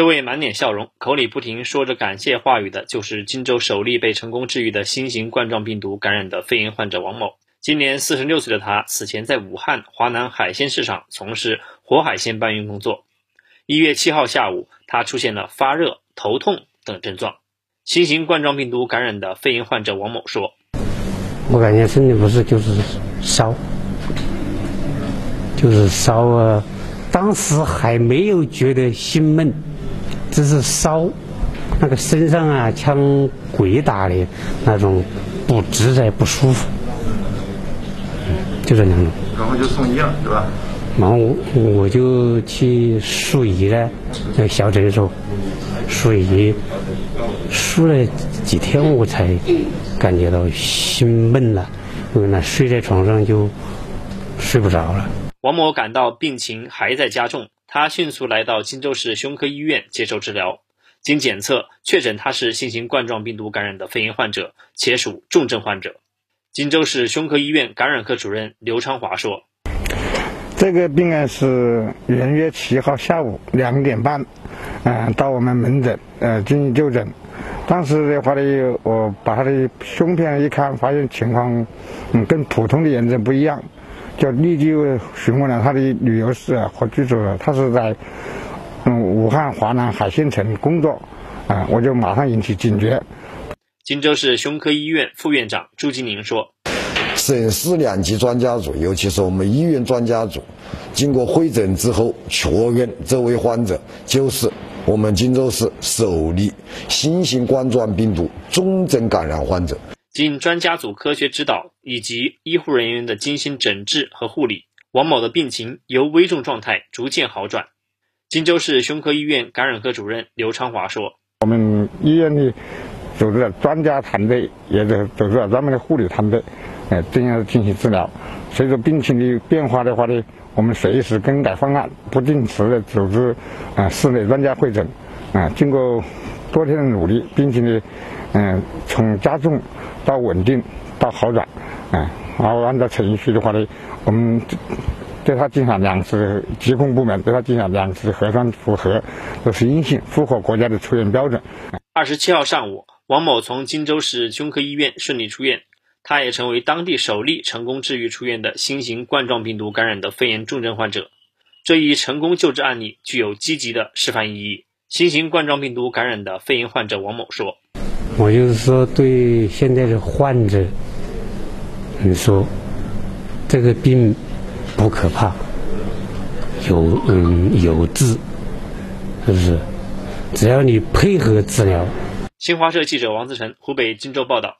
这位满脸笑容、口里不停说着感谢话语的，就是荆州首例被成功治愈的新型冠状病毒感染的肺炎患者王某。今年四十六岁的他，此前在武汉华南海鲜市场从事活海鲜搬运工作。一月七号下午，他出现了发热、头痛等症状。新型冠状病毒感染的肺炎患者王某说：“我感觉身体不适，就是烧，就是烧啊，当时还没有觉得心闷。”只是烧，那个身上啊像鬼打的那种不自在不舒服，就这两种。然后就送医了，对吧？然后我我就去输液了，在小诊所输液，输了几天我才感觉到心闷了，因为那睡在床上就睡不着了。王某感到病情还在加重。他迅速来到荆州市胸科医院接受治疗，经检测确诊他是新型冠状病毒感染的肺炎患者，且属重症患者。荆州市胸科医院感染科主任刘昌华说：“这个病人是元月七号下午两点半，嗯，到我们门诊呃进行就诊。当时的话呢，我把他的胸片一看，发现情况嗯跟普通的炎症不一样。”就立即询问了他的旅游史和居住，他是在嗯武汉华南海鲜城工作，啊，我就马上引起警觉。荆州市胸科医院副院长朱金宁说：“省市两级专家组，尤其是我们医院专家组，经过会诊之后，确认这位患者就是我们荆州市首例新型冠状病毒重症感染患者。”经专家组科学指导以及医护人员的精心诊治和护理，王某的病情由危重状态逐渐好转。荆州市胸科医院感染科主任刘昌华说：“我们医院的组织了专家团队，也是组织了专门的护理团队，呃，这样进行治疗。随着病情的变化的话呢，我们随时更改方案，不定时的组织啊室内专家会诊。啊，经过多天的努力，病情的嗯从加重。”到稳定，到好转，嗯，然后按照程序的话呢，我们对他进行两次疾控部门对他进行两次核酸复核，都是阴性，符合国家的出院标准。二十七号上午，王某从荆州市胸科医院顺利出院，他也成为当地首例成功治愈出院的新型冠状病毒感染的肺炎重症患者。这一成功救治案例具有积极的示范意义。新型冠状病毒感染的肺炎患者王某说。我就是说，对现在的患者，你说这个病不可怕，有嗯有治，是不是？只要你配合治疗。新华社记者王自成，湖北荆州报道。